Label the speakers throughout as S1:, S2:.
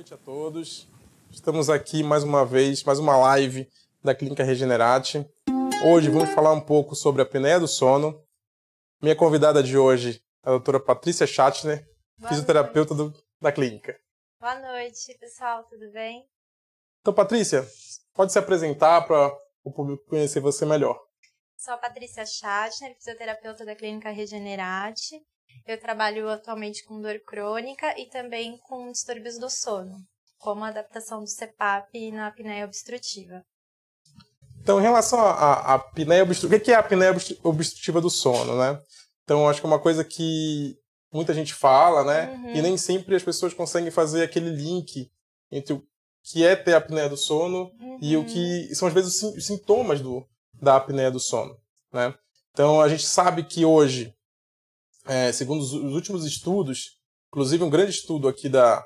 S1: noite a todos. Estamos aqui mais uma vez, mais uma live da Clínica Regenerate. Hoje vamos falar um pouco sobre a apneia do sono. Minha convidada de hoje é a doutora Patrícia Schattner, Boa fisioterapeuta do, da clínica.
S2: Boa noite, pessoal, tudo bem?
S1: Então, Patrícia, pode se apresentar para o público conhecer você melhor.
S2: Sou a Patrícia Schattner, fisioterapeuta da Clínica Regenerate. Eu trabalho atualmente com dor crônica e também com distúrbios do sono, como a adaptação do CPAP na apneia obstrutiva.
S1: Então, em relação à apneia obstrutiva, o que é a apneia obstrutiva do sono, né? Então, acho que é uma coisa que muita gente fala, né? Uhum. E nem sempre as pessoas conseguem fazer aquele link entre o que é ter apneia do sono uhum. e o que uhum. são, às vezes, os sintomas do, da apneia do sono, né? Então, a gente sabe que hoje é, segundo os, últimos estudos, inclusive um grande estudo aqui da,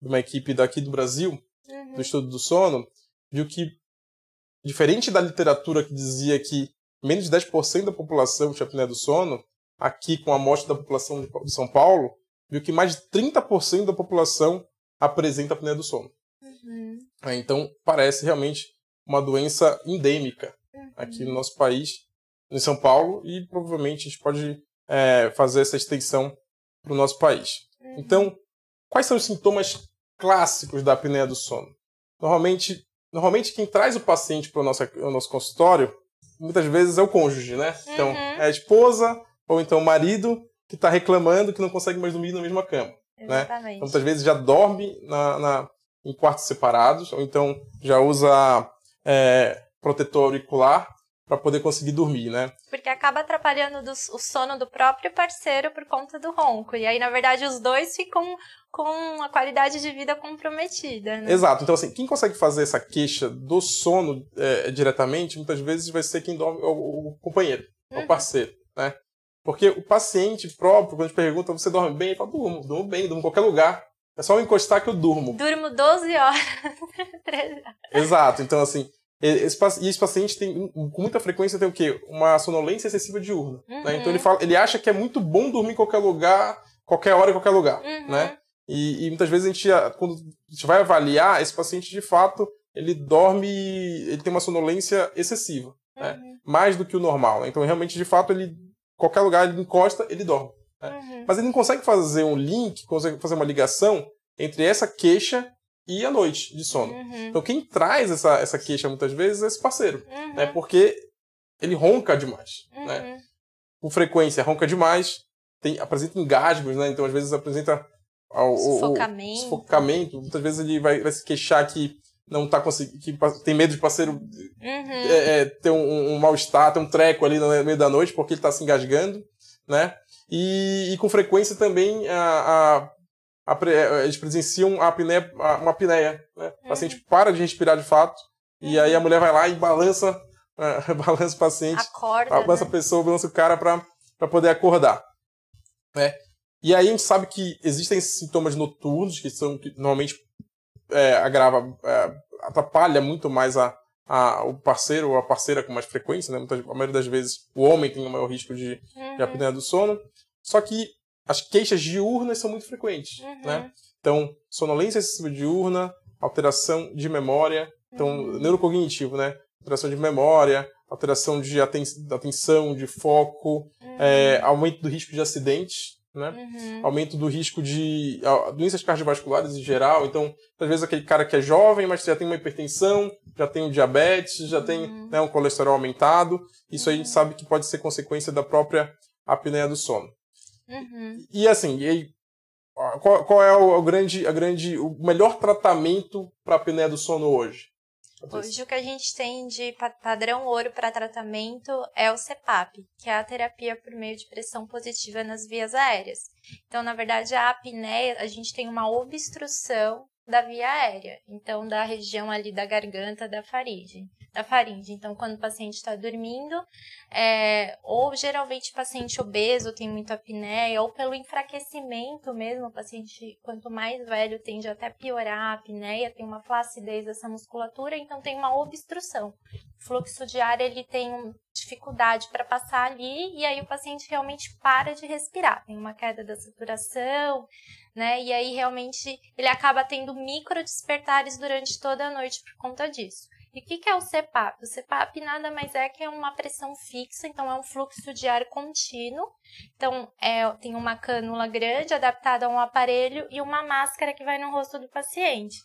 S1: de uma equipe daqui do Brasil, uhum. do estudo do sono, viu que, diferente da literatura que dizia que menos de 10% da população tinha apneia do sono, aqui com a amostra da população de São Paulo, viu que mais de 30% da população apresenta apneia do sono. Uhum. É, então, parece realmente uma doença endêmica uhum. aqui no nosso país, em São Paulo, e provavelmente a gente pode é, fazer essa extensão para o nosso país. Uhum. Então, quais são os sintomas clássicos da apneia do sono? Normalmente, normalmente quem traz o paciente para o nosso, o nosso consultório, muitas vezes é o cônjuge, né? Então, uhum. é a esposa ou então o marido que está reclamando que não consegue mais dormir na mesma cama. Né? Exatamente. Né? Então, muitas vezes já dorme na, na, em quartos separados, ou então já usa é, protetor auricular para poder conseguir dormir, né?
S2: Porque acaba atrapalhando do, o sono do próprio parceiro por conta do ronco. E aí, na verdade, os dois ficam com a qualidade de vida comprometida, né?
S1: Exato. Então, assim, quem consegue fazer essa queixa do sono é, diretamente, muitas vezes vai ser quem dorme, o, o companheiro, uhum. o parceiro, né? Porque o paciente próprio, quando pergunta, você dorme bem? Ele fala, durmo, durmo bem, durmo em qualquer lugar. É só eu encostar que eu durmo.
S2: Durmo 12 horas.
S1: Exato. Então, assim, esse, e esse paciente tem, com muita frequência, tem o quê? Uma sonolência excessiva diurna. Uhum. Né? Então ele, fala, ele acha que é muito bom dormir em qualquer lugar, qualquer hora, em qualquer lugar. Uhum. Né? E, e, muitas vezes a gente, quando a gente vai avaliar, esse paciente de fato, ele dorme, ele tem uma sonolência excessiva. Né? Uhum. Né? Mais do que o normal. Né? Então realmente, de fato, ele qualquer lugar ele encosta, ele dorme. Né? Uhum. Mas ele não consegue fazer um link, consegue fazer uma ligação entre essa queixa e a noite de sono. Uhum. Então quem traz essa, essa queixa muitas vezes é esse parceiro, uhum. né? Porque ele ronca demais, uhum. né? Com frequência ronca demais, tem, apresenta engasgos, né? Então às vezes apresenta
S2: o, sufocamento.
S1: O, sufocamento. Muitas vezes ele vai, vai se queixar que não tá conseguindo, que tem medo de parceiro uhum. é, é, ter um, um mal-estar, ter um treco ali no meio da noite porque ele está se engasgando, né? E, e, com frequência também a, a eles presenciam a apneia, uma apneia. Né? O paciente uhum. para de respirar de fato, e aí a uhum. mulher vai lá e balança, uh, balança o paciente,
S2: Acorda,
S1: balança
S2: né?
S1: a pessoa, balança o cara para poder acordar. Né? E aí a gente sabe que existem sintomas noturnos, que são que normalmente é, agrava, é, atrapalha muito mais a, a, o parceiro ou a parceira com mais frequência, né? Muitas, a maioria das vezes o homem tem o maior risco de, uhum. de apneia do sono. Só que as queixas diurnas são muito frequentes, uhum. né? Então, sonolência excessiva diurna, alteração de memória, então, uhum. neurocognitivo, né? Alteração de memória, alteração de aten atenção, de foco, uhum. é, aumento do risco de acidentes, né? Uhum. Aumento do risco de doenças cardiovasculares em geral. Então, às vezes aquele cara que é jovem, mas já tem uma hipertensão, já tem um diabetes, já tem uhum. né, um colesterol aumentado. Isso a gente uhum. sabe que pode ser consequência da própria apneia do sono. Uhum. E assim, e aí, qual, qual, é o, o, grande, a grande, o melhor tratamento para a apneia do sono hoje?
S2: Hoje o que a gente tem de padrão ouro para tratamento é o CPAP, que é a terapia por meio de pressão positiva nas vias aéreas. Então, na verdade, a apneia, a gente tem uma obstrução da via aérea, então da região ali da garganta da faringe da faringe. Então, quando o paciente está dormindo, é, ou geralmente o paciente obeso tem muita apneia, ou pelo enfraquecimento mesmo, o paciente, quanto mais velho, tende até piorar a apneia, tem uma flacidez dessa musculatura, então tem uma obstrução. fluxo de ar ele tem dificuldade para passar ali e aí o paciente realmente para de respirar, tem uma queda da saturação, né? E aí realmente ele acaba tendo micro despertares durante toda a noite por conta disso. E o que, que é o CPAP? O CPAP nada mais é que uma pressão fixa, então é um fluxo de ar contínuo. Então, é, tem uma cânula grande adaptada a um aparelho e uma máscara que vai no rosto do paciente.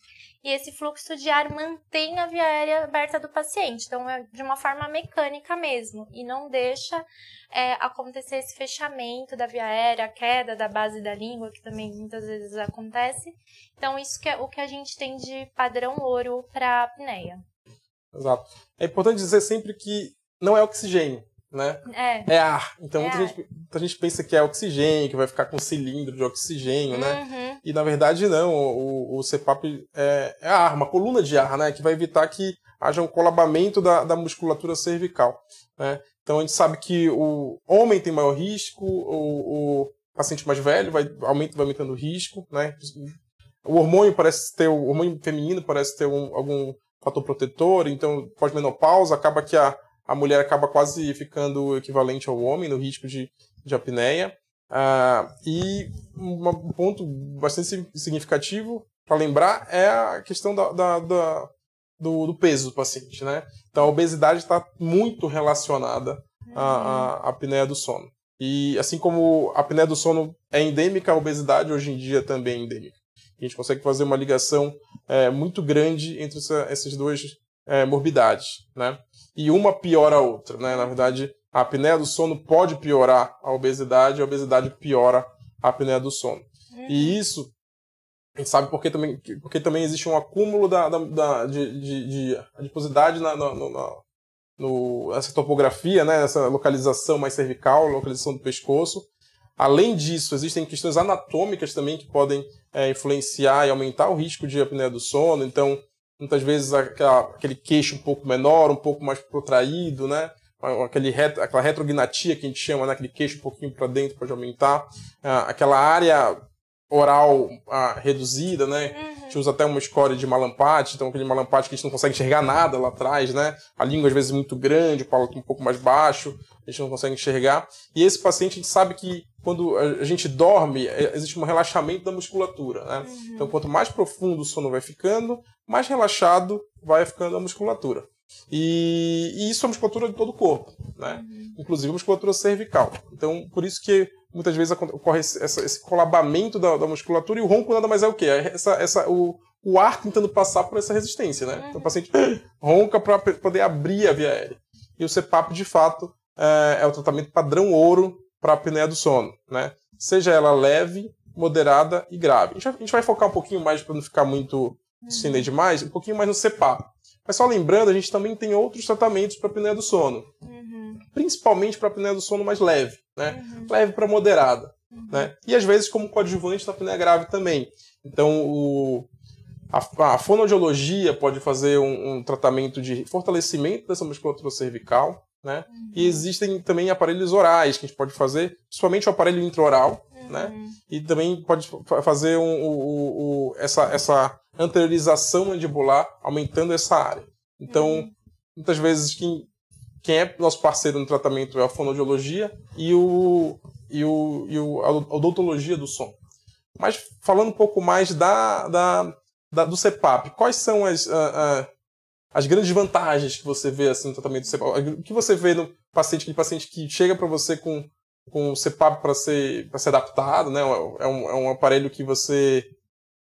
S2: E esse fluxo de ar mantém a via aérea aberta do paciente, então é de uma forma mecânica mesmo, e não deixa é, acontecer esse fechamento da via aérea, a queda da base da língua, que também muitas vezes acontece. Então, isso que é o que a gente tem de padrão ouro para a apneia.
S1: Exato. É importante dizer sempre que não é oxigênio, né?
S2: É.
S1: É ar. Então,
S2: é
S1: muita,
S2: ar.
S1: Gente, muita gente pensa que é oxigênio, que vai ficar com cilindro de oxigênio, né?
S2: Uhum.
S1: E, na verdade, não. O, o CPAP é, é ar, uma coluna de ar, né? Que vai evitar que haja um colabamento da, da musculatura cervical, né? Então, a gente sabe que o homem tem maior risco, o, o paciente mais velho vai, aumenta, vai aumentando o risco, né? O hormônio parece ter, o hormônio feminino parece ter um, algum fator protetor, então pós-menopausa acaba que a, a mulher acaba quase ficando equivalente ao homem no risco de, de apneia. Ah, e um ponto bastante significativo para lembrar é a questão da, da- da- do, do peso do paciente, né? Então a obesidade está muito relacionada à, à, à apneia do sono. E assim como a apneia do sono é endêmica, a obesidade hoje em dia também é endêmica. A gente consegue fazer uma ligação é, muito grande entre essa, essas duas é, morbidades, né? E uma piora a outra, né? Na verdade, a apneia do sono pode piorar a obesidade, a obesidade piora a apneia do sono. E isso a gente sabe porque também, porque também existe um acúmulo da, da, da- de, de, de adiposidade na, na, na- no, essa topografia, né, essa localização mais cervical, localização do pescoço. Além disso, existem questões anatômicas também que podem é, influenciar e aumentar o risco de apneia do sono. Então, muitas vezes aquela- aquele queixo um pouco menor, um pouco mais protraído, né? Aquele retro, aquela retrognatia que a gente chama, né? aquele queixo um pouquinho para dentro pode aumentar. Ah, aquela área oral ah, reduzida, né? A gente usa até uma escória de malampate, então aquele malampate que a gente não consegue enxergar nada lá atrás, né? A língua às vezes muito grande, o palato um pouco mais baixo, a gente não consegue enxergar. E esse paciente, a gente sabe que quando a gente dorme, é, existe um relaxamento da musculatura, né? Então quanto mais profundo o sono vai ficando, mais relaxado vai ficando a musculatura. E, e isso é a musculatura de todo o corpo, né? Inclusive a musculatura cervical. Então, por isso que muitas vezes ocorre esse, esse colabamento da, da musculatura e o ronco nada mais é o quê? É essa, essa, o, o ar tentando passar por essa resistência, né? Então o paciente ronca para poder abrir a via aérea. E o CPAP, de fato, é, é o tratamento padrão ouro para a apneia do sono, né? Seja ela leve, moderada e grave. A gente vai, focar um pouquinho mais para não ficar muito estender demais, um pouquinho mais no CPAP. Mas só lembrando, a gente também tem outros tratamentos para a apneia do sono
S2: Uhum.
S1: principalmente para apneia do sono mais leve, né?
S2: Uhum.
S1: Leve para moderada, né? E às vezes como coadjuvante na apneia grave também. Então o a, a fonoaudiologia pode fazer um, um tratamento de fortalecimento dessa musculatura cervical, né? E existem também aparelhos orais que a gente pode fazer, principalmente o aparelho intraoral, né?
S2: Uhum.
S1: E também pode fa- fazer um, essa, essa anteriorização mandibular, aumentando essa área. Então, muitas vezes, quem, quem é nosso parceiro no tratamento é a fonoaudiologia e, o, e, o, e o, a odontologia do som. Mas falando um pouco mais da, da, da- do CEPAP, quais são as, a- a- as grandes vantagens que você vê assim, no tratamento do CEPAP? O que você vê no paciente, aquele paciente que chega para você com, com o CEPAP para ser, pra ser adaptado, né? É um, é um aparelho que você.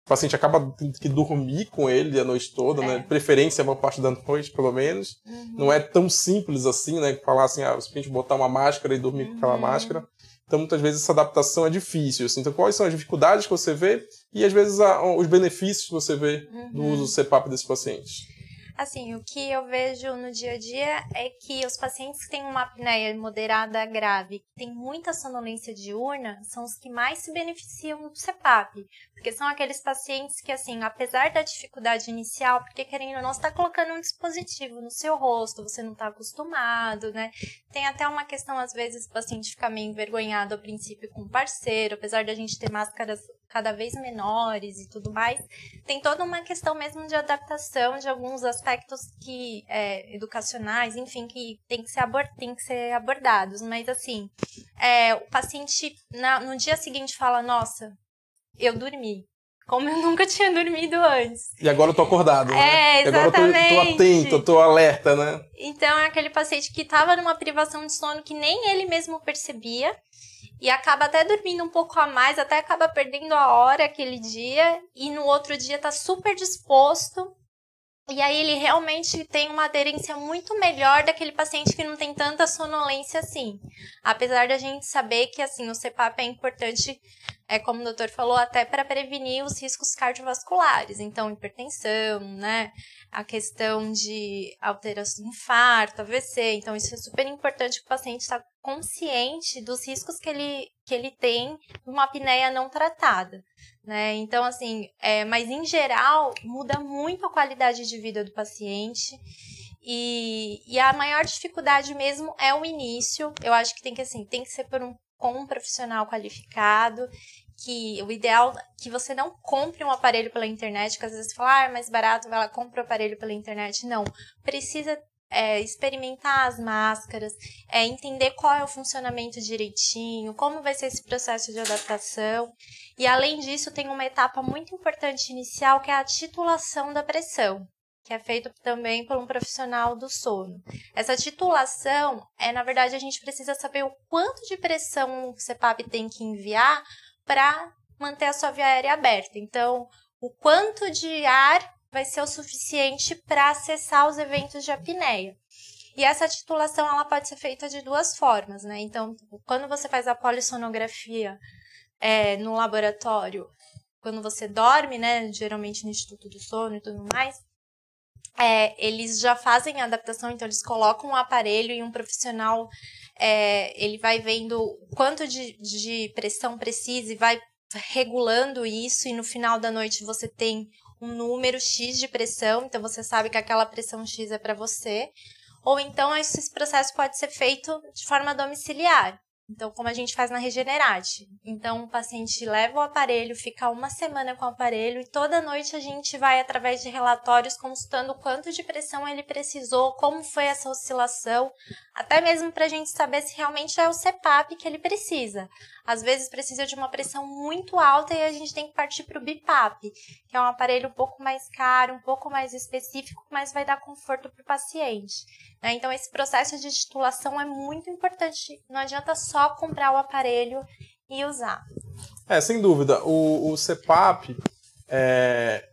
S1: O paciente acaba tendo que dormir com ele a noite toda, né?
S2: É.
S1: De preferência, a maior parte da noite, pelo menos.
S2: Uhum.
S1: Não é tão simples assim, né? Falar assim, ah, simplesmente botar uma máscara e dormir com aquela
S2: Uhum.
S1: máscara. Então, muitas vezes, essa adaptação é difícil. assim. Então, quais são as dificuldades que você vê e, às vezes, a- os benefícios que você vê do
S2: Uhum.
S1: uso do CPAP desses pacientes?
S2: Assim, o que eu vejo no dia a dia é que os pacientes que têm uma apneia moderada grave, que tem muita sonolência diurna, são os que mais se beneficiam do CPAP. Porque são aqueles pacientes que, assim, apesar da dificuldade inicial, porque querendo ou não, está colocando um dispositivo no seu rosto, você não está acostumado, né? Tem até uma questão, às vezes, o paciente fica meio envergonhado ao princípio com o parceiro, apesar da gente ter máscaras cada vez menores e tudo mais, tem toda uma questão mesmo de adaptação de alguns aspectos que é, educacionais, enfim, que tem que ser, abord tem que ser abordados. Mas assim, é, o paciente na, no dia seguinte fala, nossa, eu dormi como eu nunca tinha dormido antes.
S1: E agora eu tô acordado,
S2: né?
S1: É, exatamente. agora eu tô, tô atento, eu tô alerta, né?
S2: Então é aquele paciente que tava numa privação de sono que nem ele mesmo percebia e acaba até dormindo um pouco a mais, até acaba perdendo a hora aquele dia e no outro dia tá super disposto. E aí ele realmente tem uma aderência muito melhor daquele paciente que não tem tanta sonolência assim. Apesar da gente saber que assim o CPAP é importante é como o doutor falou, até para prevenir os riscos cardiovasculares, então hipertensão, né? A questão de alteração, infarto, AVC. Então, isso é super importante que o paciente está consciente dos riscos que ele, que ele tem numa apneia não tratada, né? Então, assim, é, mas em geral, muda muito a qualidade de vida do paciente. E, e a maior dificuldade mesmo é o início. Eu acho que tem que assim, tem que ser por um com um profissional qualificado, que o ideal que você não compre um aparelho pela internet, que às vezes você fala, ah, é mais barato, vai lá, compra o aparelho pela internet. Não, precisa é, experimentar as máscaras, é, entender qual é o funcionamento direitinho, como vai ser esse processo de adaptação. E além disso, tem uma etapa muito importante inicial, que é a titulação da pressão que é feito também por um profissional do sono. Essa titulação é, na verdade, a gente precisa saber o quanto de pressão o CPAP tem que enviar para manter a sua via aérea aberta. Então, o quanto de ar vai ser o suficiente para acessar os eventos de apneia. E essa titulação ela pode ser feita de duas formas, né? Então, quando você faz a polissonografia é, no laboratório, quando você dorme, né? Geralmente no Instituto do Sono e tudo mais, é, eles já fazem a adaptação, então eles colocam um aparelho e um profissional, é, ele vai vendo quanto de, de pressão precisa e vai regulando isso, e no final da noite você tem um número X de pressão, então você sabe que aquela pressão X é para você. Ou então esse processo pode ser feito de forma domiciliar. Então, como a gente faz na Regenerate. Então, o paciente leva o aparelho, fica uma semana com o aparelho e toda noite a gente vai, através de relatórios, consultando quanto de pressão ele precisou, como foi essa oscilação, até mesmo para a gente saber se realmente é o CPAP que ele precisa. Às vezes precisa de uma pressão muito alta e a gente tem que partir para o BIPAP, que é um aparelho um pouco mais caro, um pouco mais específico, mas vai dar conforto para o paciente. Né? Então, esse processo de titulação é muito importante. Não adianta só comprar o aparelho e usar.
S1: É, sem dúvida. O, o CPAP, é,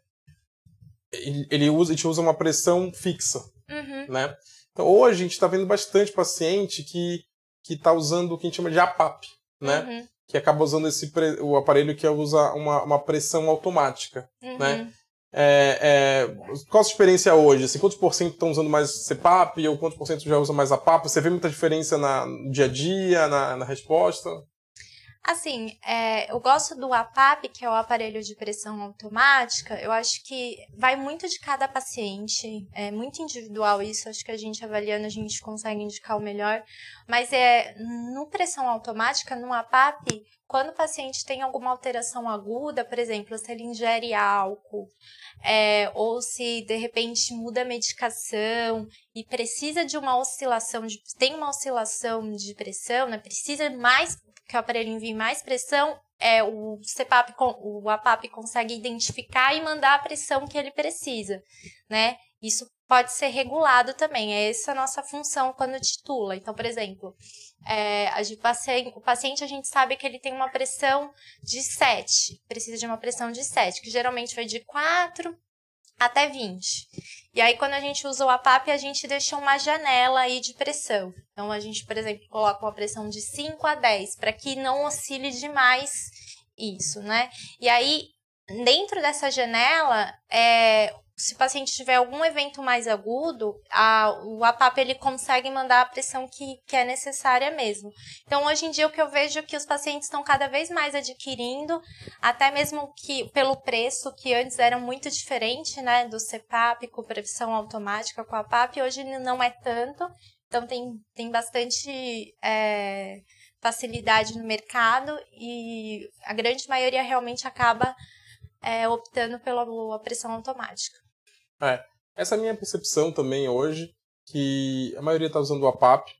S1: ele, usa, a gente usa uma pressão fixa, uhum. né? Então, hoje a gente está vendo bastante paciente que que está usando o que a gente chama de APAP, né? Uhum. Que acaba usando esse o aparelho que usa uma, uma pressão automática, né? uhum. né? É, é, qual a sua experiência hoje? Assim, quantos por cento estão usando mais CPAP ou quantos por cento já usam mais a PAP? Você vê muita diferença na, no dia a dia, na, na resposta?
S2: Assim, é, eu gosto do APAP, que é o aparelho de pressão automática. Eu acho que vai muito de cada paciente, é muito individual isso. Acho que a gente avaliando a gente consegue indicar o melhor. Mas é no pressão automática, no APAP, quando o paciente tem alguma alteração aguda, por exemplo, se ele ingere álcool, é, ou se de repente muda a medicação e precisa de uma oscilação, de, tem uma oscilação de pressão, né, precisa mais que o aparelho envie mais pressão, é, o CPAP, o APAP consegue identificar e mandar a pressão que ele precisa, né? Isso pode ser regulado também, é essa a nossa função quando titula. Então, por exemplo, é, a o paciente a gente sabe que ele tem uma pressão de 7, precisa de uma pressão de 7, que geralmente vai de 4 até 20. E aí, quando a gente usa o APAP, a gente deixa uma janela aí de pressão. Então, a gente, por exemplo, coloca uma pressão de 5 a 10, para que não oscile demais isso, né? E aí, dentro dessa janela, é, se o paciente tiver algum evento mais agudo, a, o APAP ele consegue mandar a pressão que, que é necessária mesmo. Então, hoje em dia, o que eu vejo é que os pacientes estão cada vez mais adquirindo, até mesmo que pelo preço, que antes era muito diferente, né, do CPAP com pressão automática com a APAP, hoje não é tanto. Então, tem, tem bastante... É, facilidade no mercado e a grande maioria realmente acaba é, optando pela pressão automática.
S1: É, essa é a minha percepção também hoje, que a maioria está usando o APAP.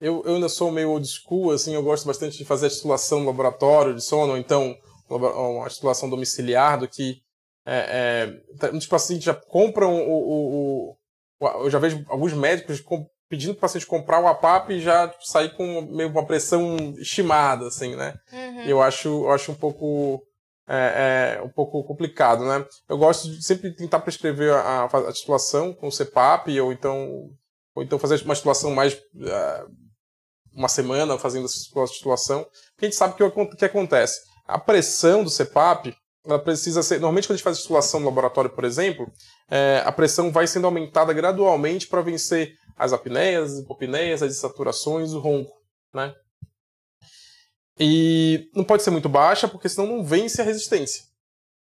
S1: Eu, eu ainda sou meio old school, assim, eu gosto bastante de fazer a titulação no laboratório de sono, ou então uma titulação domiciliar, do que é, é, muitos pacientes já compram o, o, o, Eu já vejo alguns médicos pedindo para o paciente comprar o APAP e já sair com meio uma pressão estimada, assim, né? Uhum. Eu, acho, eu acho um pouco é, é, um pouco complicado, né? Eu gosto de sempre tentar prescrever a, a titulação com o CPAP ou então, ou então fazer uma titulação mais uh, uma semana fazendo essa titulação, porque a gente sabe que o que acontece. A pressão do CPAP ela precisa ser. Normalmente, quando a gente faz titulação no laboratório, por exemplo, é, a pressão vai sendo aumentada gradualmente para vencer as apneias, as hipopneias, as insaturações, o ronco, né? E não pode ser muito baixa, porque senão não vence a resistência.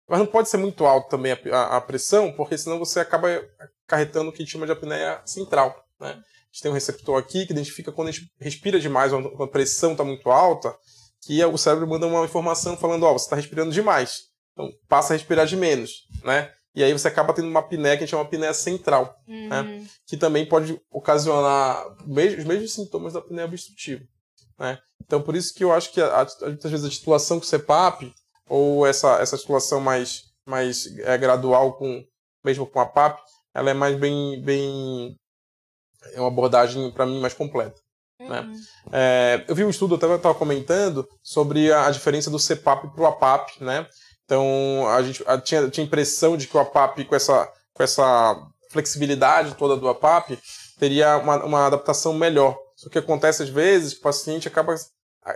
S1: Mas não pode ser muito alta também a, a, a, pressão, porque senão você acaba acarretando o que a gente chama de apneia central. Né? A gente tem um receptor aqui que identifica quando a gente respira demais, quando a pressão está muito alta, que o cérebro manda uma informação falando, ó, oh, você está respirando demais. Então passa a respirar de menos, né? E aí você acaba tendo uma apneia que a gente chama de apneia central, né? uhum. né? Que também pode ocasionar os mesmos sintomas da apneia obstrutiva. Né? Então, por isso que eu acho que a, a, muitas vezes a titulação com CEPAP, ou essa, essa titulação mais, mais é, gradual, com, mesmo com a PAP, ela é mais bem. bem é uma abordagem, para mim, mais completa. Né? Uhum. Né? É, eu vi um estudo, eu estava comentando, sobre a, a diferença do CEPAP para o APAP. Né? Então, a gente a, tinha, tinha impressão de que o APAP, com essa, com essa flexibilidade toda do APAP, teria uma, uma adaptação melhor. Só que acontece às vezes que o paciente acaba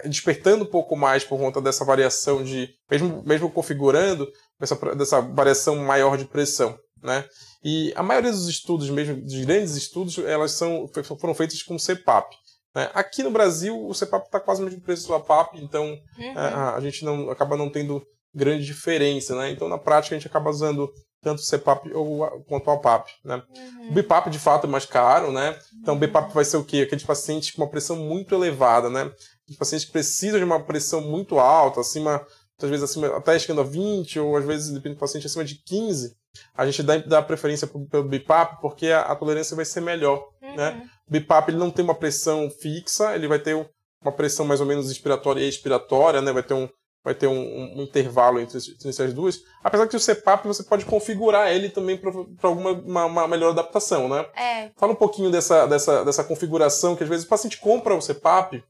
S1: despertando um pouco mais por conta dessa variação de, mesmo, mesmo configurando, dessa, dessa variação maior de pressão. Né? E a maioria dos estudos, mesmo dos grandes estudos, elas são, foram feitos com CPAP. Né? Aqui no Brasil, o CPAP está quase o mesmo preço do APAP, então uhum. a, a, gente não, acaba não tendo grande diferença. Né? Então, na prática, a gente acaba usando tanto o CPAP ou, quanto o APAP, né? Uhum. O BIPAP, de fato, é mais caro, né? Então, o BIPAP vai ser o quê? Aqueles pacientes com uma pressão muito elevada, né? Os pacientes que precisam de uma pressão muito alta, acima, às vezes acima, até chegando a 20, ou às vezes, depende do paciente, acima de 15, a gente dá, dá preferência pelo BIPAP porque a, a, tolerância vai ser melhor, uhum. né? O BIPAP, ele não tem uma pressão fixa, ele vai ter uma pressão mais ou menos inspiratória e expiratória, né? Vai ter um, vai ter um, um intervalo entre, entre, essas duas. Apesar que o CPAP você pode configurar ele também para alguma uma, uma, melhor adaptação, né?
S2: É.
S1: Fala um pouquinho dessa, dessa, dessa configuração, que às vezes o paciente compra o CPAP,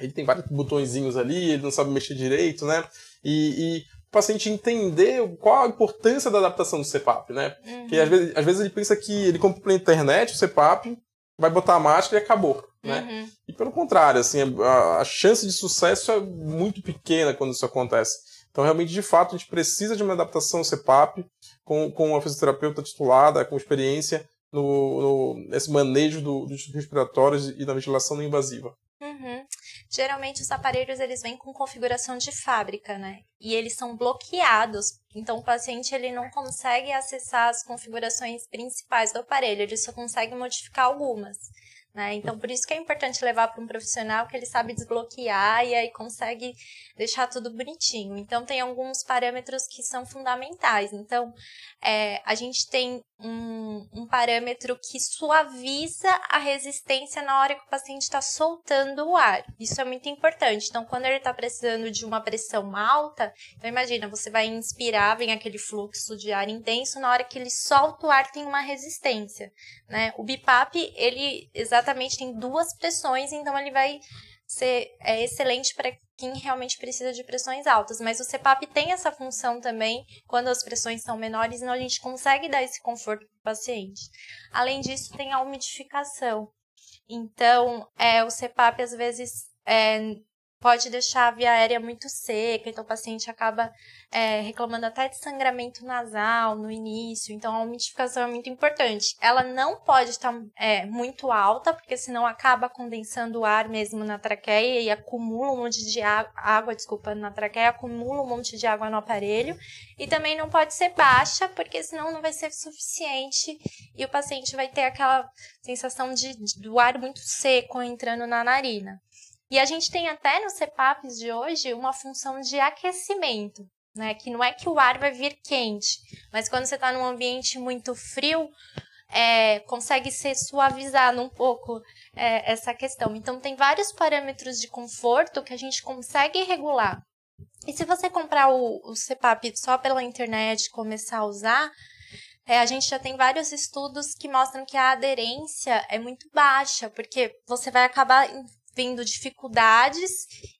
S1: ele tem vários botõezinhos ali, ele não sabe mexer direito, né? E, e o paciente entender qual a importância da adaptação do CPAP, né? Uhum. Porque às vezes, às vezes ele pensa que ele compra pela internet o CPAP, vai botar a máscara e acabou, né? Uhum. E pelo contrário, assim, a, a, chance de sucesso é muito pequena quando isso acontece. Então, realmente, de fato, a gente precisa de uma adaptação CPAP com, com uma fisioterapeuta titulada, com experiência no, no nesse manejo do, dos respiratórios e da ventilação não invasiva.
S2: Uhum. Geralmente os aparelhos eles vêm com configuração de fábrica, né? E eles são bloqueados, então o paciente ele não consegue acessar as configurações principais do aparelho, ele só consegue modificar algumas. Né? Então, por isso que é importante levar para um profissional que ele sabe desbloquear e aí consegue deixar tudo bonitinho. Então, tem alguns parâmetros que são fundamentais. Então, é, a gente tem um, um, parâmetro que suaviza a resistência na hora que o paciente está soltando o ar. Isso é muito importante. Então, quando ele está precisando de uma pressão alta, então imagina, você vai inspirar, vem aquele fluxo de ar intenso, na hora que ele solta o ar tem uma resistência. Né? O BIPAP, ele exatamente tem duas pressões, então ele vai ser é excelente para quem realmente precisa de pressões altas. Mas o CPAP tem essa função também quando as pressões são menores, então a gente consegue dar esse conforto para o paciente. Além disso, tem a umidificação. Então, é, o CPAP às vezes é, pode deixar a via aérea muito seca, então o paciente acaba é, reclamando até de sangramento nasal no início, então a umidificação é muito importante. Ela não pode estar é, muito alta, porque senão acaba condensando o ar mesmo na traqueia e acumula um monte de água, desculpa, na traqueia, acumula um monte de água no aparelho, e também não pode ser baixa, porque senão não vai ser suficiente e o paciente vai ter aquela sensação de, de do ar muito seco entrando na narina. E a gente tem até nos CPAPs de hoje uma função de aquecimento, né? Que não é que o ar vai vir quente, mas quando você está num ambiente muito frio, é, consegue ser suavizado um pouco é, essa questão. Então, tem vários parâmetros de conforto que a gente consegue regular. E se você comprar o, o CPAP só pela internet e começar a usar, é, a gente já tem vários estudos que mostram que a aderência é muito baixa, porque você vai acabar vendo dificuldades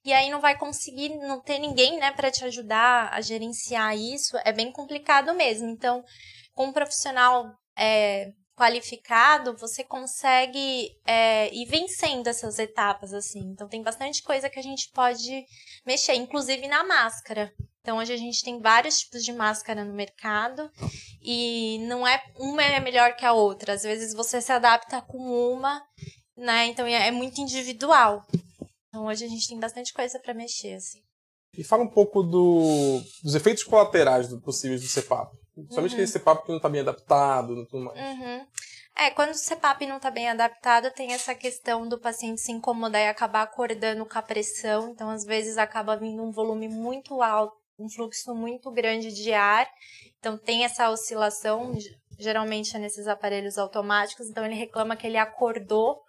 S2: e aí não vai conseguir, não ter ninguém, né, para te ajudar a gerenciar isso. É bem complicado mesmo. Então, com um profissional é, qualificado, você consegue é, ir vencendo essas etapas, assim. Então, tem bastante coisa que a gente pode mexer, inclusive na máscara. Então, hoje a gente tem vários tipos de máscara no mercado e não é uma é melhor que a outra. Às vezes você se adapta com uma, né? Então, é, é muito individual. Então, hoje a gente tem bastante coisa para mexer, assim.
S1: E fala um pouco do, dos efeitos colaterais do, possíveis do CEPAP. Somente uhum. aquele CPAP que não está bem adaptado e tudo mais.
S2: Uhum. É, quando o CPAP não está bem adaptado, tem essa questão do paciente se incomodar e acabar acordando com a pressão. Então, às vezes, acaba vindo um volume muito alto, um fluxo muito grande de ar. Então, tem essa oscilação, geralmente é nesses aparelhos automáticos. Então, ele reclama que ele acordou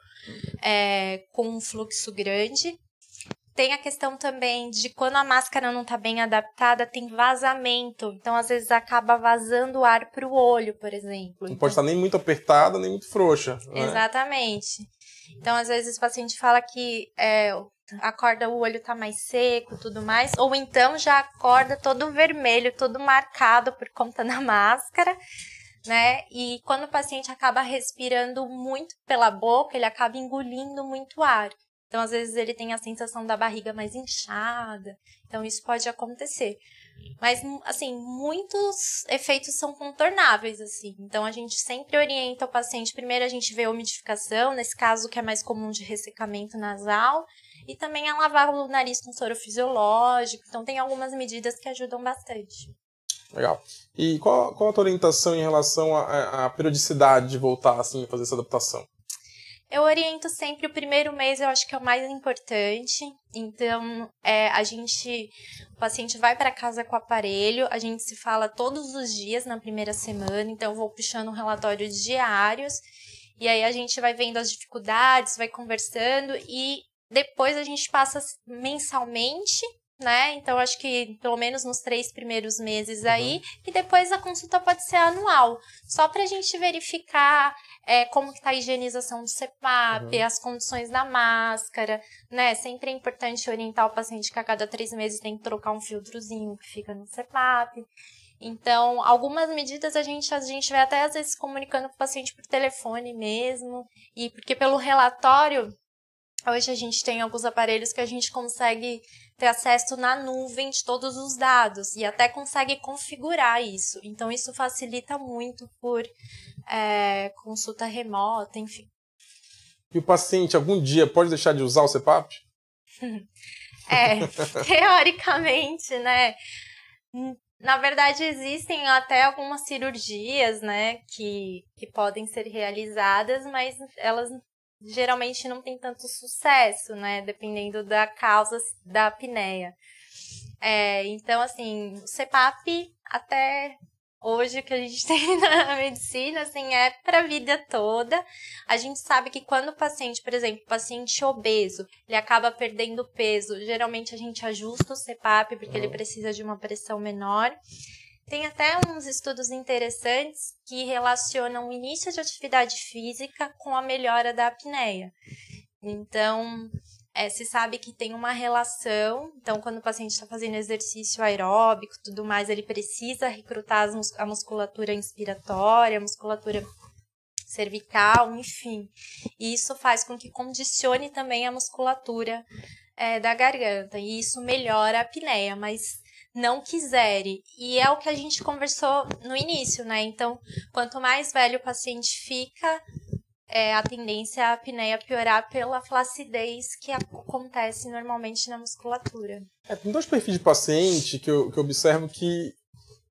S2: é, com um fluxo grande. Tem a questão também de quando a máscara não está bem adaptada, tem vazamento. Então, às vezes, acaba vazando ar para o olho, por exemplo. Não
S1: então... pode estar nem muito apertada, nem muito frouxa.
S2: Né? Exatamente. Então, às vezes, o paciente fala que é, acorda, o olho está mais seco tudo mais. Ou então já acorda todo vermelho, todo marcado por conta da máscara. Né? E quando o paciente acaba respirando muito pela boca, ele acaba engolindo muito ar. Então, às vezes, ele tem a sensação da barriga mais inchada. Então, isso pode acontecer. Mas, assim, muitos efeitos são contornáveis, assim. Então, a gente sempre orienta o paciente. Primeiro, a gente vê a umidificação, nesse caso que é mais comum de ressecamento nasal. E também a lavar o nariz com soro fisiológico. Então, tem algumas medidas que ajudam bastante.
S1: Legal. E qual, qual a tua orientação em relação à periodicidade de voltar, assim, a fazer essa adaptação?
S2: Eu oriento sempre o primeiro mês, eu acho que é o mais importante. Então, é, a gente, o paciente vai para casa com o aparelho, a gente se fala todos os dias na primeira semana, então eu vou puxando um relatório diários, e aí a gente vai vendo as dificuldades, vai conversando, e depois a gente passa mensalmente né? Então, acho que pelo menos nos três primeiros meses aí, uhum. e depois a consulta pode ser anual, só para a gente verificar é, como que tá a higienização do CPAP, uhum. as condições da máscara, né? Sempre é importante orientar o paciente que a cada três meses tem que trocar um filtrozinho que fica no CPAP. Então, algumas medidas a gente, a gente vai até às vezes comunicando com o paciente por telefone mesmo, e porque pelo relatório Hoje a gente tem alguns aparelhos que a gente consegue ter acesso na nuvem de todos os dados e até consegue configurar isso. Então, isso facilita muito por é, consulta remota, enfim.
S1: E o paciente algum dia pode deixar de usar o CPAP?
S2: é, teoricamente, né? Na verdade, existem até algumas cirurgias, né, que, que podem ser realizadas, mas elas geralmente não tem tanto sucesso, né? Dependendo da causa da apneia. É, então, assim, o CPAP até hoje que a gente tem na medicina, assim, é para a vida toda. A gente sabe que quando o paciente, por exemplo, paciente obeso, ele acaba perdendo peso, geralmente a gente ajusta o CPAP porque ele precisa de uma pressão menor. Tem até uns estudos interessantes que relacionam o início de atividade física com a melhora da apneia. Então, é, se sabe que tem uma relação. Então, quando o paciente está fazendo exercício aeróbico tudo mais, ele precisa recrutar a musculatura inspiratória, a musculatura cervical, enfim. E isso faz com que condicione também a musculatura é, da garganta. E isso melhora a apneia, mas não quiserem. E é o que a gente conversou no início, né? Então, quanto mais velho o paciente fica, é, a tendência é a apneia piorar pela flacidez que acontece normalmente na musculatura.
S1: É, tem dois perfis de paciente que eu, que eu observo que,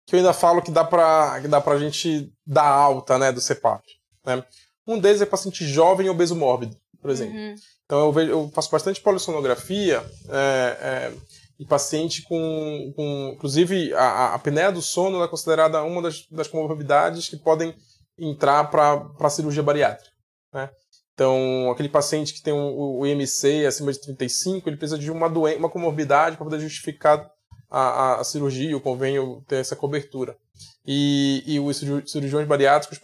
S1: que eu ainda falo que dá pra, que dá pra gente dar alta, né, do CEPAP. Né? Um deles é paciente jovem obeso mórbido. por exemplo. Uhum. Então eu, vejo, eu faço bastante polissonografia é, é, e paciente com, com inclusive a, a apneia do sono é considerada uma das, das comorbidades que podem entrar para a cirurgia bariátrica. Né? Então, aquele paciente que tem o, o IMC acima de 35, ele precisa de uma doença, uma comorbidade para poder justificar a, a, a, cirurgia, o convênio ter essa cobertura. E, e os cirurgiões bariátricos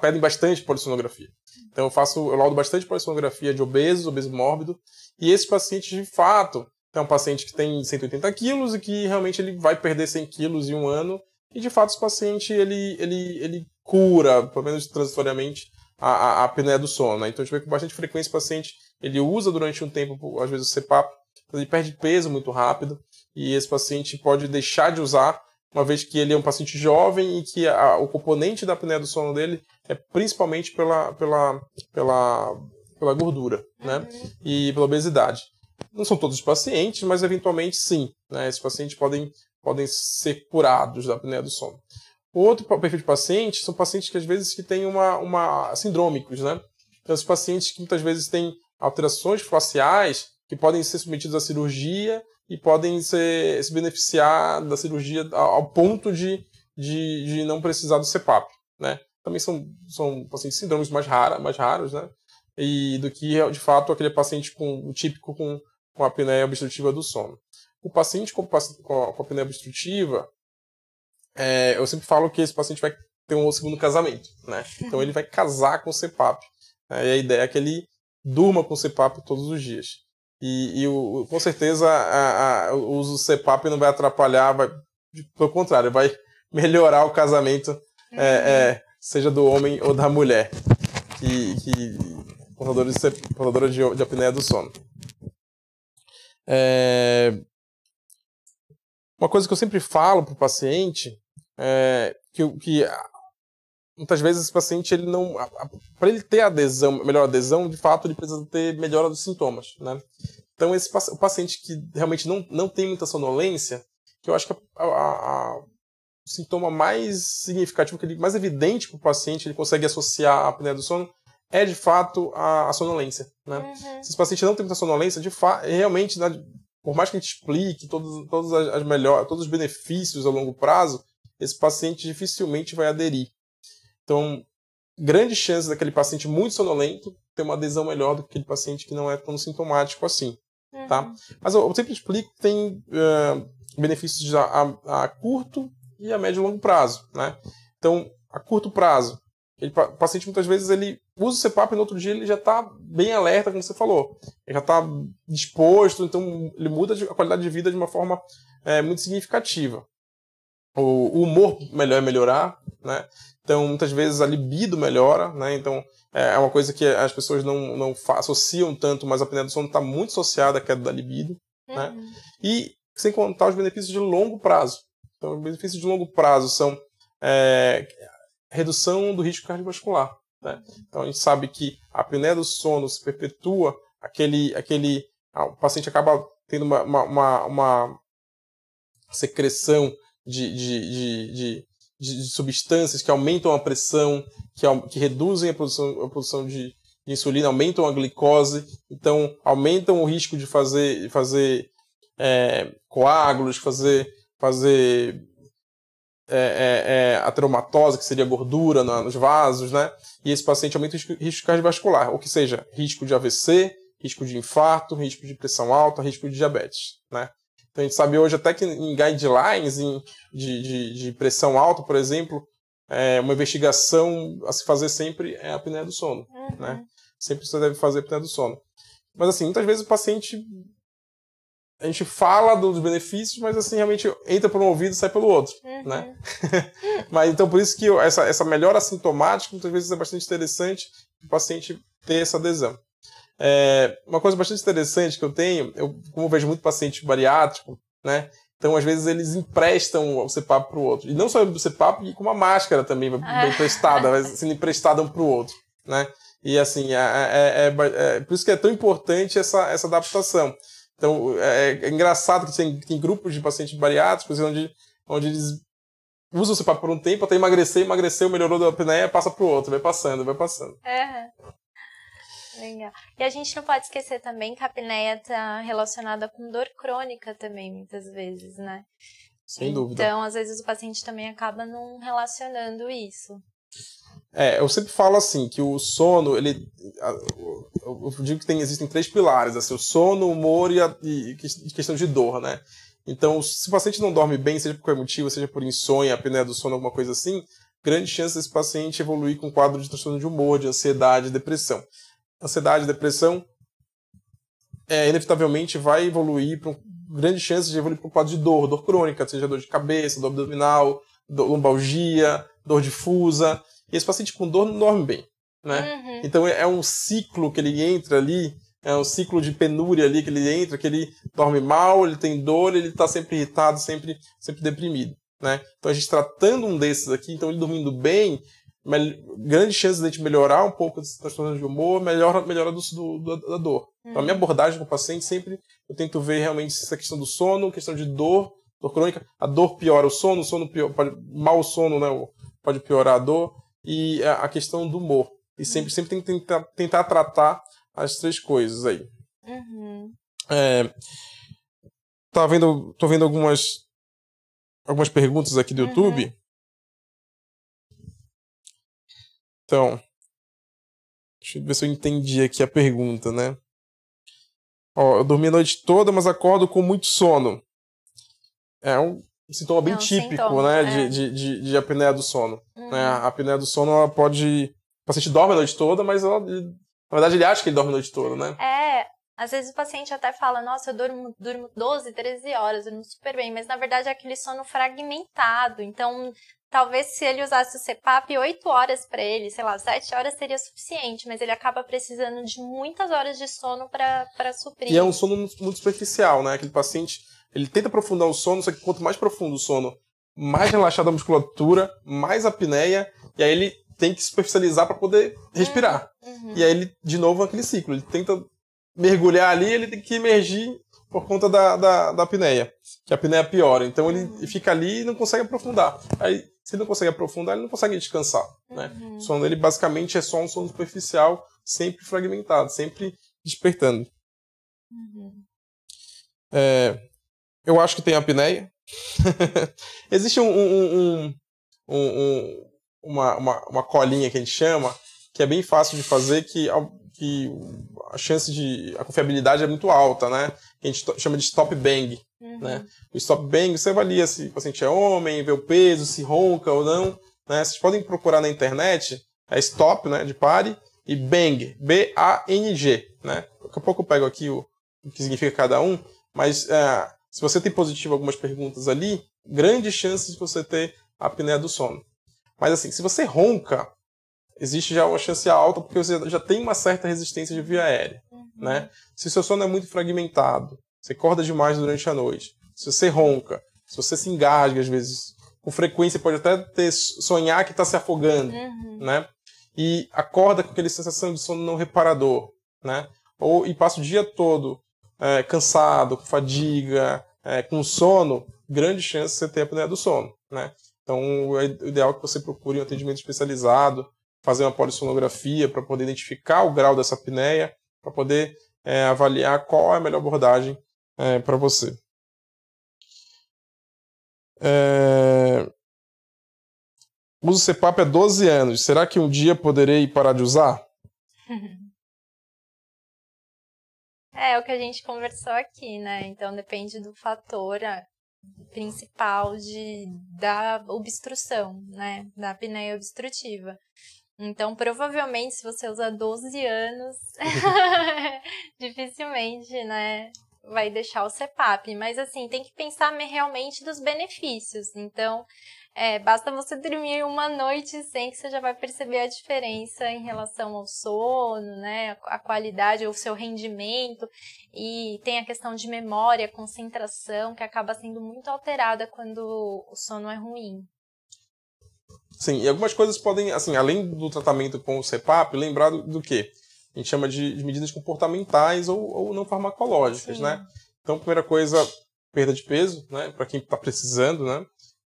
S1: pedem bastante polissonografia. Então, eu faço, eu laudo bastante polissonografia de obesos, obeso mórbido, e esses pacientes, de fato, é um paciente que tem 180 quilos e que realmente ele vai perder 100 quilos em um ano, e de fato esse paciente ele, ele, ele cura, pelo menos transitoriamente, a, a, a apneia do sono. Né? Então a gente vê com bastante frequência o paciente ele usa durante um tempo, às vezes, o CPAP, ele perde peso muito rápido, e esse paciente pode deixar de usar, uma vez que ele é um paciente jovem e que a, o componente da apneia do sono dele é principalmente pela, pela, pela, pela gordura né? E pela obesidade. Não são todos os pacientes, mas eventualmente sim. Né? Esses pacientes podem, podem ser curados da apneia do sono. Outro perfil de paciente são pacientes que às vezes que têm uma, uma sindrômicos, né? Então, esses pacientes que muitas vezes têm alterações faciais que podem ser submetidos à cirurgia e podem ser, se beneficiar da cirurgia ao ponto de, de, de não precisar do CPAP, né? Também são, são pacientes síndromes mais, rara, mais raros, né? E do que, de fato, aquele paciente com, típico com, com apneia obstrutiva do sono. O paciente com, com a apneia obstrutiva, é, eu sempre falo que esse paciente vai ter um segundo casamento, né? Então ele vai casar com o CPAP. Né? E a ideia é que ele durma com o CPAP todos os dias. E, e o, com certeza a, a, o uso do CPAP não vai atrapalhar, vai, pelo contrário, vai melhorar o casamento, é, é, seja do homem ou da mulher, que, que portadores de, portadora de, de apneia do sono. É, uma coisa que eu sempre falo para o paciente é que, que muitas vezes esse paciente ele não para ele ter adesão melhor adesão de fato ele precisa ter melhora dos sintomas né então esse o paciente que realmente não, não tem muita sonolência que eu acho que a, a, a, o sintoma mais significativo que ele, mais evidente para o paciente ele consegue associar a apneia do sono é de fato a, a sonolência né uhum. se esse paciente não tem muita sonolência de fato realmente né, por mais que a gente explique todos todos as, as melhor todos os benefícios a longo prazo esse paciente dificilmente vai aderir. Então, grande chance daquele paciente muito sonolento ter uma adesão melhor do que aquele paciente que não é tão sintomático assim. Uhum. Tá? Mas eu, eu, sempre explico que tem uh, benefícios a, a, a, curto e a médio e longo prazo. Né? Então, a curto prazo, ele, o paciente muitas vezes ele usa o CPAP e no outro dia ele já está bem alerta, como você falou. Ele já está disposto, então ele muda a qualidade de vida de uma forma é, muito significativa o, o humor melhor é melhorar, né? Então, muitas vezes a libido melhora, né? Então, é, é uma coisa que as pessoas não, não associam tanto, mas a apneia do sono está muito associada à queda da libido, né? uhum. né? E sem contar os benefícios de longo prazo. Então, os benefícios de longo prazo são é, redução do risco cardiovascular. Né? Então, a gente sabe que a apneia do sono se perpetua, aquele, aquele, ah, o paciente acaba tendo uma, uma, uma secreção de, de, de, de, substâncias que aumentam a pressão, que, que reduzem a produção, a produção de, de insulina, aumentam a glicose, então aumentam o risco de fazer, fazer é, coágulos, fazer, fazer é, é, é, ateromatose, que seria gordura na, nos vasos, né? E esse paciente aumenta o risco, risco cardiovascular, ou que seja, risco de AVC, risco de infarto, risco de pressão alta, risco de diabetes, né? Então a gente sabe hoje até que em guidelines em, de, de, de, pressão alta, por exemplo, é, uma investigação a se fazer sempre é a apneia do sono. Uhum. Né? Sempre você deve fazer a apneia do sono. Mas assim, muitas vezes o paciente. A gente fala dos benefícios, mas assim, realmente entra por um ouvido e sai pelo outro. Uhum. Né? mas então por isso que essa, essa melhora assintomática muitas vezes é bastante interessante o paciente ter essa adesão. É, uma coisa bastante interessante que eu tenho, eu como eu vejo muito paciente bariátrico, né? Então, às vezes, eles emprestam o CPAP para o outro. E não só o CPAP, como a máscara também vai, vai emprestada, vai sendo emprestada um para o outro, né? E, assim, é, é, é, é, por isso que é tão importante essa, essa adaptação. Então, é, é engraçado que tem, tem, grupos de pacientes bariátricos onde, onde eles usam o CPAP por um tempo até emagrecer, emagreceu, melhorou da apneia, passa para o outro, vai passando, vai passando.
S2: Uhum. Legal. E a gente não pode esquecer também que a apneia está relacionada com dor crônica também, muitas vezes, né?
S1: Sem dúvida.
S2: Então, às vezes o paciente também acaba não relacionando isso.
S1: É, eu sempre falo assim, que o sono, ele. Eu digo que tem, existem três pilares, assim, o sono, o humor e, a, e questão de dor, né? Então, se o paciente não dorme bem, seja por qualquer motivo, seja por insônia, apneia do sono, alguma coisa assim, grande chance desse paciente evoluir com quadro de transtorno de humor, de ansiedade, depressão. Ansiedade, depressão, é, inevitavelmente vai evoluir para um, grande chance de evoluir para um quadro de dor, dor crônica, seja dor de cabeça, dor abdominal, dor, lombalgia, dor difusa. E esse paciente com dor não dorme bem, né? Uhum. Então é um ciclo que ele entra ali, é um ciclo de penúria ali que ele entra, que ele dorme mal, ele tem dor, ele está sempre irritado, sempre, sempre deprimido, né? Então a gente tratando um desses aqui, então ele dormindo bem, grande chance de a gente melhorar um pouco das transtornos de humor, melhora, melhora do, do, da dor. Então a minha uhum. abordagem com o paciente sempre eu tento ver realmente essa questão do sono, questão de dor, dor crônica, a dor piora o sono, o sono pior, pode, mal sono, né, pode piorar a dor, e a questão do humor. E sempre, sempre tem que tentar, tentar tratar as três coisas aí. Uhum. É, tá vendo, tô vendo algumas, algumas perguntas aqui do uhum. YouTube. Então, deixa eu ver se eu entendi aqui a pergunta, né? Ó, eu dormi a noite toda, mas acordo com muito sono. É um sintoma bem é um típico, sintoma, né, é. de, de, de, apneia do sono. Uhum. Né? A apneia do sono, ela pode... O paciente dorme a noite toda, mas ela, na verdade ele acha que ele dorme a noite toda, né?
S2: É, às vezes o paciente até fala, nossa, eu durmo, durmo 12, 13 horas, eu durmo super bem, mas na verdade é aquele sono fragmentado. Então, talvez se ele usasse o CPAP, 8 horas para ele, sei lá, 7 horas seria suficiente, mas ele acaba precisando de muitas horas de sono para suprir.
S1: E é um sono muito superficial, né? Aquele paciente ele tenta aprofundar o sono, só que quanto mais profundo o sono, mais relaxada a musculatura, mais apneia, e aí ele tem que superficializar para poder respirar. Uhum. E aí ele, de novo, aquele ciclo. Ele tenta mergulhar ali, ele tem que emergir por conta da, da, da apneia, que a apneia piora. Então ele uhum. fica ali e não consegue aprofundar. Aí, se ele não consegue aprofundar, ele não consegue descansar. Né? Uhum. O sono dele basicamente é só um sono superficial, sempre fragmentado, sempre despertando. Uhum. É, eu acho que tem apneia. Existe um, um, um, um uma, uma, uma, colinha que a gente chama, que é bem fácil de fazer, que, que a chance de. a confiabilidade é muito alta, né? Que a gente chama de stop bang. Uhum. Né? O stop bang, você avalia se o paciente é homem, vê o peso, se ronca ou não. Né? Vocês podem procurar na internet, é stop, né, de pare, e bang, B-A-N-G. Né? Daqui a pouco eu pego aqui o, o que significa cada um, mas é, se você tem positivo algumas perguntas ali, grandes chances de você ter a apneia do sono. Mas assim, se você ronca, existe já uma chance alta porque você já tem uma certa resistência de via aérea, uhum. né? Se seu sono é muito fragmentado, você acorda demais durante a noite, se você ronca, se você se engasga às vezes, com frequência pode até ter sonhar que está se afogando, uhum. né? E acorda com aquela sensação de sono não reparador, né? Ou e passa o dia todo é, cansado, com fadiga, é, com sono, grande chance de você ter apneia do sono, né? Então, é ideal que você procure um atendimento especializado, fazer uma polissonografia para poder identificar o grau dessa apneia, para poder é, avaliar qual é a melhor abordagem é, para você. É... Uso CPAP há 12 anos. Será que um dia poderei parar de usar?
S2: É, é o que a gente conversou aqui, né? Então depende do fator principal de, da obstrução, né? Da apneia obstrutiva. Então, provavelmente, se você usa 12 anos, dificilmente, né? Vai deixar o CPAP. Mas, assim, tem que pensar realmente dos benefícios. Então, é, basta você dormir uma noite sem que você já vai perceber a diferença em relação ao sono, né? A qualidade, o seu rendimento. E tem a questão de memória, concentração, que acaba sendo muito alterada quando o sono é ruim.
S1: Sim, e algumas coisas podem, assim, além do tratamento com o CPAP, lembrar do, do quê? A gente chama de, de medidas comportamentais ou, ou não farmacológicas, Sim. né? Então, primeira coisa, perda de peso, né? Para quem está precisando, né?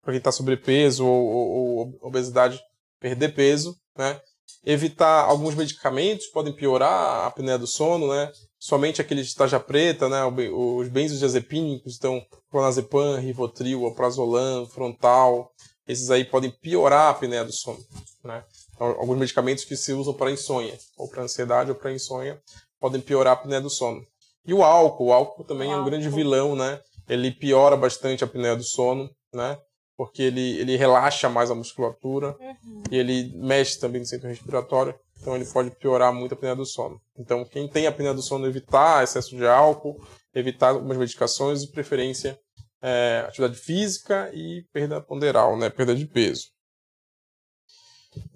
S1: Para quem está sobrepeso ou, ou, ou, obesidade perder peso, né? Evitar alguns medicamentos podem piorar a apneia do sono, né? Somente aqueles de taja preta, né? Os benzodiazepínicos, então clonazepam, rivotril, alprazolam, frontal, esses aí podem piorar a apneia do sono, né? Então, alguns medicamentos que se usam para insônia, ou para ansiedade ou para insônia, podem piorar a apneia do sono. E o álcool, o álcool também o é um álcool. grande vilão, né? Ele piora bastante a apneia do sono, né? Porque ele, ele relaxa mais a musculatura uhum. e ele mexe também no centro respiratório, então ele pode piorar muito a apneia do sono. Então, quem tem apneia do sono, evitar excesso de álcool, evitar algumas medicações, de preferência é, atividade física e perda ponderal, né? Perda de peso.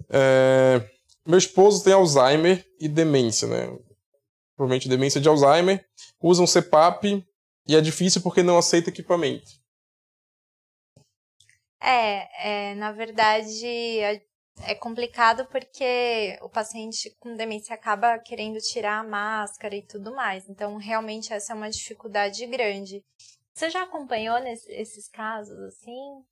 S1: É, meu esposo tem Alzheimer e demência, né? provavelmente demência de Alzheimer, usam CPAP e é difícil porque não aceita equipamento.
S2: É, é na verdade é, é complicado porque o paciente com demência acaba querendo tirar a máscara e tudo mais. Então, realmente essa é uma dificuldade grande. Você já acompanhou nesse, esses casos assim?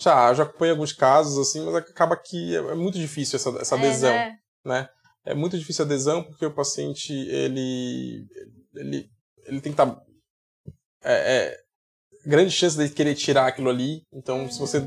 S1: Já, já acompanhei alguns casos assim, mas acaba que é, é muito difícil essa, essa é, adesão, né? né? é muito difícil a adesão porque o paciente ele ele, ele tem que estar tá, é, é, grande chance de querer tirar aquilo ali então se você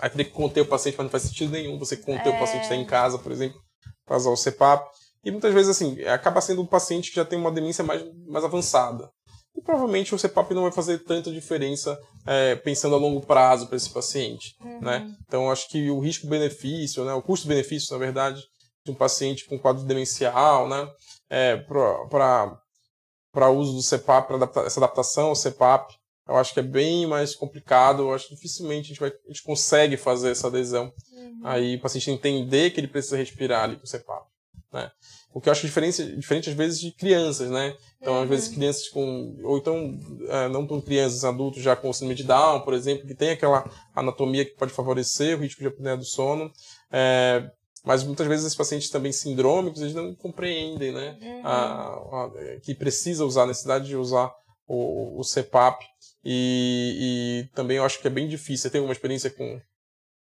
S1: aí teria que conter o paciente mas não faz sentido nenhum você conter é. o paciente está em casa por exemplo para usar o CPAP e muitas vezes assim acaba sendo um paciente que já tem uma demência mais mais avançada e provavelmente o CPAP não vai fazer tanta diferença é, pensando a longo prazo para esse paciente, uhum. né? Então acho que o risco-benefício, né, o custo-benefício, na verdade, de um paciente com quadro demencial, né? É, para uso do CPAP, para adapta essa adaptação ao CPAP, eu acho que é bem mais complicado. Eu acho que dificilmente a gente, vai, a gente consegue fazer essa adesão. Uhum. Aí o paciente entender que ele precisa respirar ali com o CPAP. Né? O que eu acho diferente, diferente às vezes de crianças, né? Então, uhum. às vezes, uhum. crianças com. Ou então, é, não tão crianças, adultos já com síndrome de Down, por exemplo, que tem aquela anatomia que pode favorecer o risco de apneia do sono. É, mas muitas vezes esses pacientes também sindrômicos, eles não compreendem, né? Uhum. A, a, que precisa usar, a necessidade de usar o, o CPAP. E, e, também eu acho que é bem difícil. Você tem alguma experiência com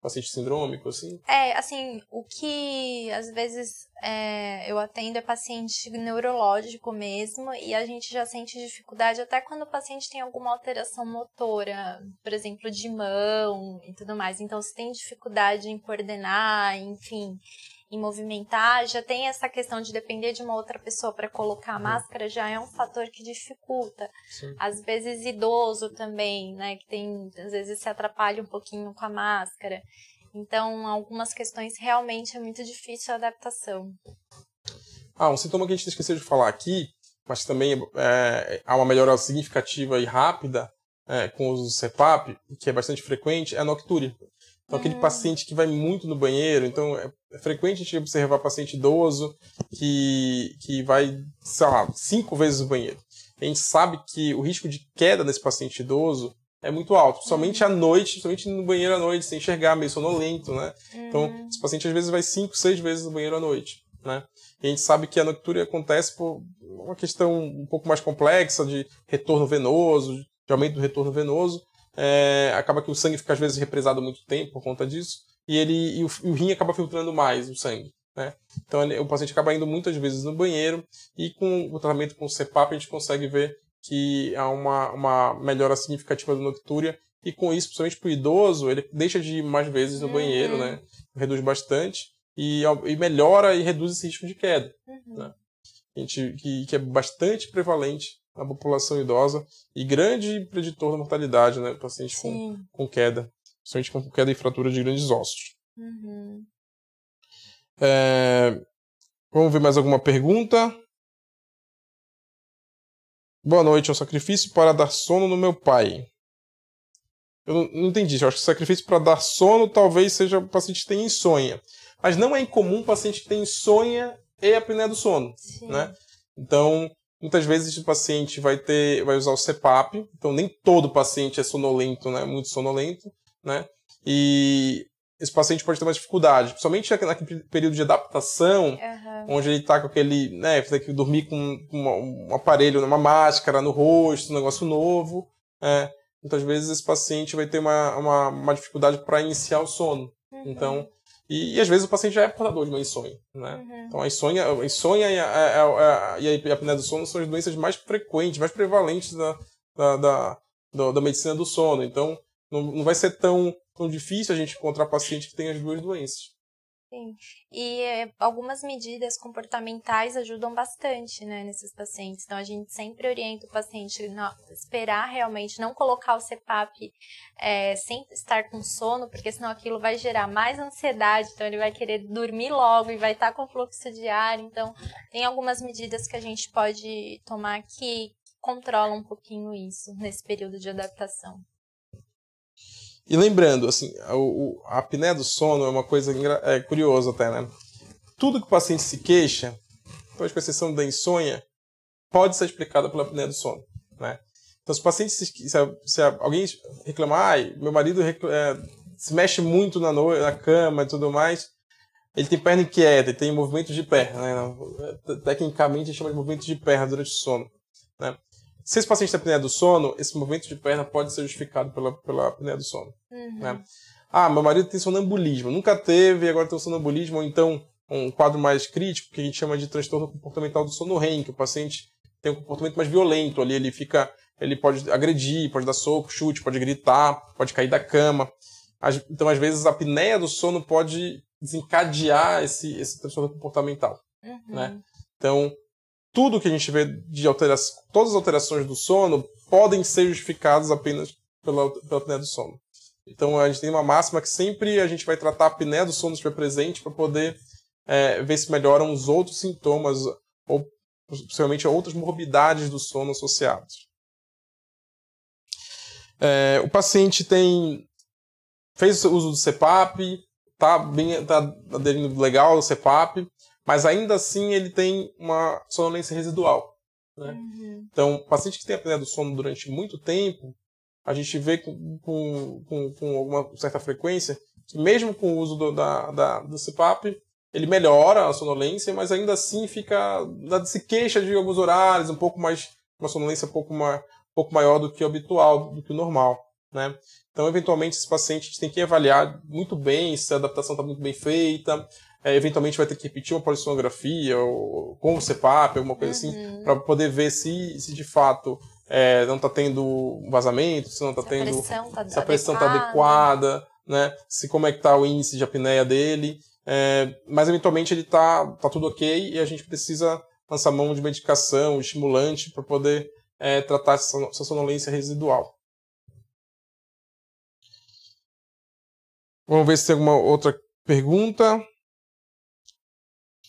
S1: paciente sindrômico, assim?
S2: É, assim, o que às vezes é, eu atendo é paciente neurológico mesmo, e a gente já sente dificuldade até quando o paciente tem alguma alteração motora, por exemplo, de mão e tudo mais. Então, se tem dificuldade em coordenar, enfim, em movimentar, já tem essa questão de depender de uma outra pessoa para colocar a uhum. máscara, já é um fator que dificulta. Sim. Às vezes idoso também, né, que tem, às vezes se atrapalha um pouquinho com a máscara. Então, algumas questões realmente é muito difícil a adaptação.
S1: Ah, um sintoma que a gente esqueceu de falar aqui, mas também é, há uma melhora significativa e rápida é, com o uso do CPAP, que é bastante frequente, é a noctúria. Então, aquele hum. paciente que vai muito no banheiro, então é, é frequente a gente observar paciente idoso que, que vai, sei lá, cinco vezes no banheiro. A gente sabe que o risco de queda nesse paciente idoso é muito alto, somente à noite, somente no banheiro à noite, sem enxergar, meio sonolento, né? Então, uhum. esse paciente às vezes vai cinco, seis vezes no banheiro à noite, né? E a gente sabe que a noctúria acontece por uma questão um pouco mais complexa de retorno venoso, de aumento do retorno venoso, é, acaba que o sangue fica às vezes represado muito tempo por conta disso, e ele e o, o rim acaba filtrando mais o sangue. Né? Então ele, o paciente acaba indo muitas vezes no banheiro e com o tratamento com o CPAP a gente consegue ver que há uma, uma melhora significativa da noctúria e com isso, principalmente para o idoso, ele deixa de ir mais vezes no uhum. banheiro, né? reduz bastante e, e, melhora e reduz esse risco de queda. Uhum. Né? A gente, que, que é bastante prevalente na população idosa e grande preditor da mortalidade, né? Paciente com, com queda principalmente com queda e fratura de grandes ossos. Uhum. É... Vamos ver mais alguma pergunta? Boa noite, é um sacrifício para dar sono no meu pai. Eu não, não entendi, eu acho que sacrifício para dar sono talvez seja o paciente que tem insônia. Mas não é incomum o paciente que tem insônia e apneia do sono, Sim. né? Então, muitas vezes o paciente vai ter, vai usar o CPAP, então nem todo paciente é sonolento, né? Muito sonolento né? E esse paciente pode ter uma dificuldade, principalmente naquele período de adaptação, uhum. onde ele está com aquele, né, tem que dormir com uma, um aparelho, uma máscara no rosto, um negócio novo, é, muitas vezes esse paciente vai ter uma, uma, uma dificuldade para iniciar o sono. Uhum. Então, E, e, às vezes o paciente já é portador de uma insônia, né? Uhum. Então a insônia, a insônia e a, a, a, e a apneia do sono são as doenças mais frequentes, mais prevalentes da, da, da, da, da medicina do sono. Então não, não vai ser tão, tão difícil a gente encontrar paciente que tem as duas doenças.
S2: Sim. E algumas medidas comportamentais ajudam bastante, né, nesses pacientes. Então, a gente sempre orienta o paciente a esperar realmente, não colocar o CPAP é, sem estar com sono, porque senão aquilo vai gerar mais ansiedade, então ele vai querer dormir logo e vai estar com fluxo de ar. Então, tem algumas medidas que a gente pode tomar que controlam um pouquinho isso nesse período de adaptação.
S1: E lembrando, assim, a, apneia do sono é uma coisa é, curiosa até, né? Tudo que o paciente se queixa, talvez com exceção da insônia, pode ser explicado pela apneia do sono, né? Então, se o paciente, se, se, alguém reclamar, ai, meu marido é, se mexe muito na, na cama e tudo mais, ele tem perna inquieta, ele tem movimentos de perna, né? Tecnicamente, chama de movimentos de perna durante o sono, né? Se esse paciente tem apneia do sono, esse movimento de perna pode ser justificado pela, pela apneia do sono. Uhum. Né? Ah, meu marido tem sonambulismo. Nunca teve, agora tem um sonambulismo, ou então um quadro mais crítico, que a gente chama de transtorno comportamental do sono REM, que o paciente tem um comportamento mais violento ali, ele fica, ele pode agredir, pode dar soco, chute, pode gritar, pode cair da cama. Então, às vezes, a apneia do sono pode desencadear esse, esse transtorno comportamental, uhum. né? Então, tudo que a gente vê de alteração, todas as alterações do sono podem ser justificadas apenas pela, pela apneia do sono. Então a gente tem uma máxima que sempre a gente vai tratar a apneia do sono estiver presente para poder é, ver se melhoram os outros sintomas ou possivelmente outras morbidades do sono associados. É, o paciente tem fez uso do CPAP, tá bem, tá aderindo legal ao CPAP, mas ainda assim ele tem uma sonolência residual. Né? Uhum. Então, paciente que tem apneia do sono durante muito tempo, a gente vê com, com, com, com alguma certa frequência que mesmo com o uso do, da, da, do CPAP, ele melhora a sonolência, mas ainda assim fica se queixa de alguns horários, um pouco mais uma sonolência um pouco, mais, um pouco maior do que o habitual, do que o normal. Né? Então, eventualmente, esse paciente a gente tem que avaliar muito bem se a adaptação está muito bem feita, é, eventualmente vai ter que repetir uma polissonografia ou com o CPAP, alguma coisa assim, uhum. assim, para poder ver se, se de fato é, não está tendo vazamento, se não está tendo. Pressão tá se a pressão está adequada, né? Se como é que está o índice de apneia dele. É, mas eventualmente ele está tá tudo ok e a gente precisa lançar mão de medicação, estimulante, para poder é, tratar essa, essa sonolência residual. Vamos ver se tem alguma outra pergunta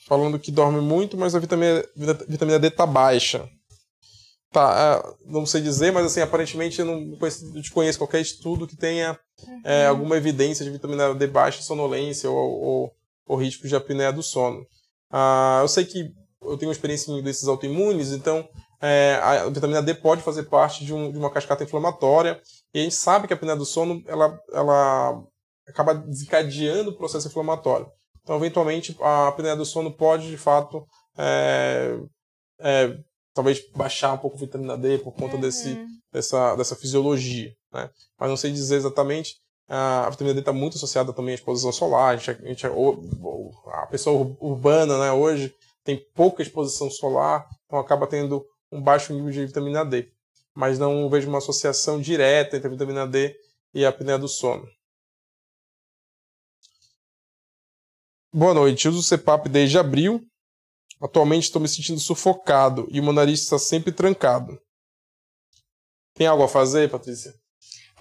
S1: falando que dorme muito, mas a vitamina, vitamina D tá baixa. Tá, é, não sei dizer, mas assim, aparentemente eu não conheço, desconheço qualquer estudo que tenha uhum. é, alguma evidência de vitamina D baixa, sonolência ou, ou, ou risco de apneia do sono. Ah, eu sei que eu tenho experiência em doenças autoimunes, então é, a vitamina D pode fazer parte de, um, de, uma cascata inflamatória, e a gente sabe que a apneia do sono ela, ela acaba desencadeando o processo inflamatório. Então, eventualmente, a apneia do sono pode, de fato, é, é, talvez baixar um pouco a vitamina D por conta uhum. desse, dessa, dessa fisiologia. Né? Mas não sei dizer exatamente. A vitamina D está muito associada também à exposição solar. A, gente, a, gente, a pessoa urbana né, hoje tem pouca exposição solar, então acaba tendo um baixo nível de vitamina D. Mas não vejo uma associação direta entre a vitamina D e a apneia do sono. Boa noite, uso o CPAP desde abril. Atualmente estou me sentindo sufocado e o meu nariz está sempre trancado. Tem algo a fazer, Patrícia?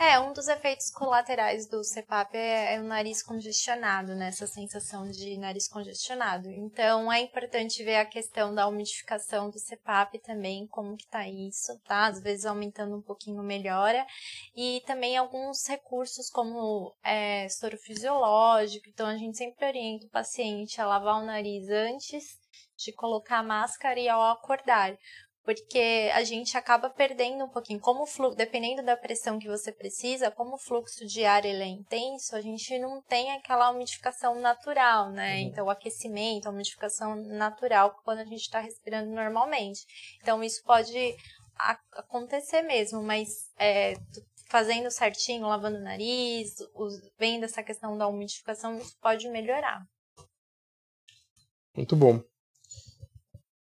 S2: É, um dos efeitos colaterais do CPAP é, é, o nariz congestionado, né? Essa sensação de nariz congestionado. Então, é importante ver a questão da umidificação do CPAP também, como que tá isso, tá? Às vezes aumentando um pouquinho melhora. E também alguns recursos como é, soro fisiológico. Então, a gente sempre orienta o paciente a lavar o nariz antes de colocar a máscara e ao acordar porque a gente acaba perdendo um pouquinho. Como fluxo, dependendo da pressão que você precisa, como o fluxo de ar ele é intenso, a gente não tem aquela umidificação natural, né? Uhum. Então, o aquecimento, a umidificação natural quando a gente está respirando normalmente. Então, isso pode acontecer mesmo, mas é, fazendo certinho, lavando o nariz, vendo essa questão da umidificação, isso pode melhorar.
S1: Muito bom.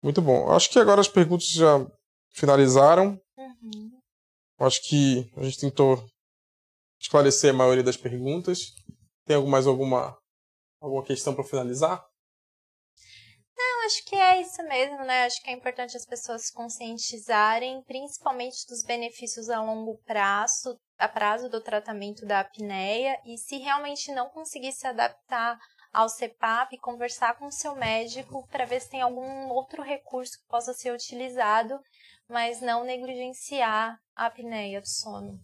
S1: Muito bom. Acho que agora as perguntas já finalizaram. Uhum. Acho que a gente tentou esclarecer a maioria das perguntas. Tem mais alguma, alguma questão para finalizar?
S2: Não, acho que é isso mesmo, né? Acho que é importante as pessoas se conscientizarem, principalmente dos benefícios a longo prazo, a prazo do tratamento da apneia, e se realmente não conseguir se adaptar ao CEPAP, conversar com o seu médico para ver se tem algum outro recurso que possa ser utilizado, mas não negligenciar a apneia do sono.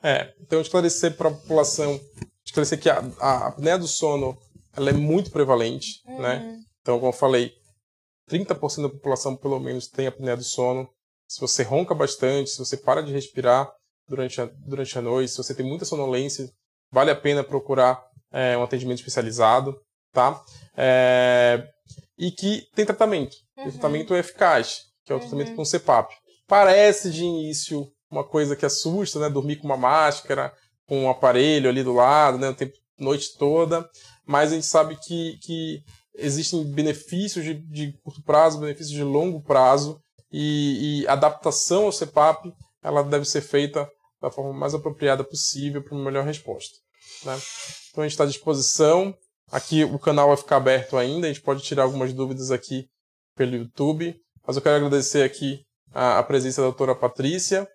S1: É, então esclarecer para a população, esclarecer que a, a apneia do sono ela é muito prevalente, né? uhum. né? Então, como eu falei, 30% da população pelo menos tem apneia do sono. Se você ronca bastante, se você para de respirar durante a, durante a noite, se você tem muita sonolência, vale a pena procurar é, um atendimento especializado, tá? É, e que tem tratamento. Uhum. O tratamento é eficaz, que é o uhum. tratamento com CPAP. Parece de início uma coisa que assusta, né? Dormir com uma máscara, com um aparelho ali do lado, né? O tempo, noite toda. Mas a gente sabe que, que existem benefícios de, de curto prazo, benefícios de longo prazo, e, e adaptação ao CPAP ela deve ser feita da forma mais apropriada possível para uma melhor resposta. Né? Então a gente está à disposição. Aqui o canal vai ficar aberto ainda, a gente pode tirar algumas dúvidas aqui pelo YouTube. Mas eu quero agradecer aqui a, a presença da doutora Patrícia,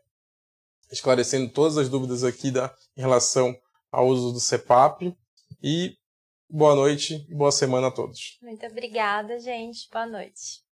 S1: esclarecendo todas as dúvidas aqui da, em relação ao uso do CEPAP. E boa noite e boa semana a todos.
S2: Muito obrigada, gente. Boa noite.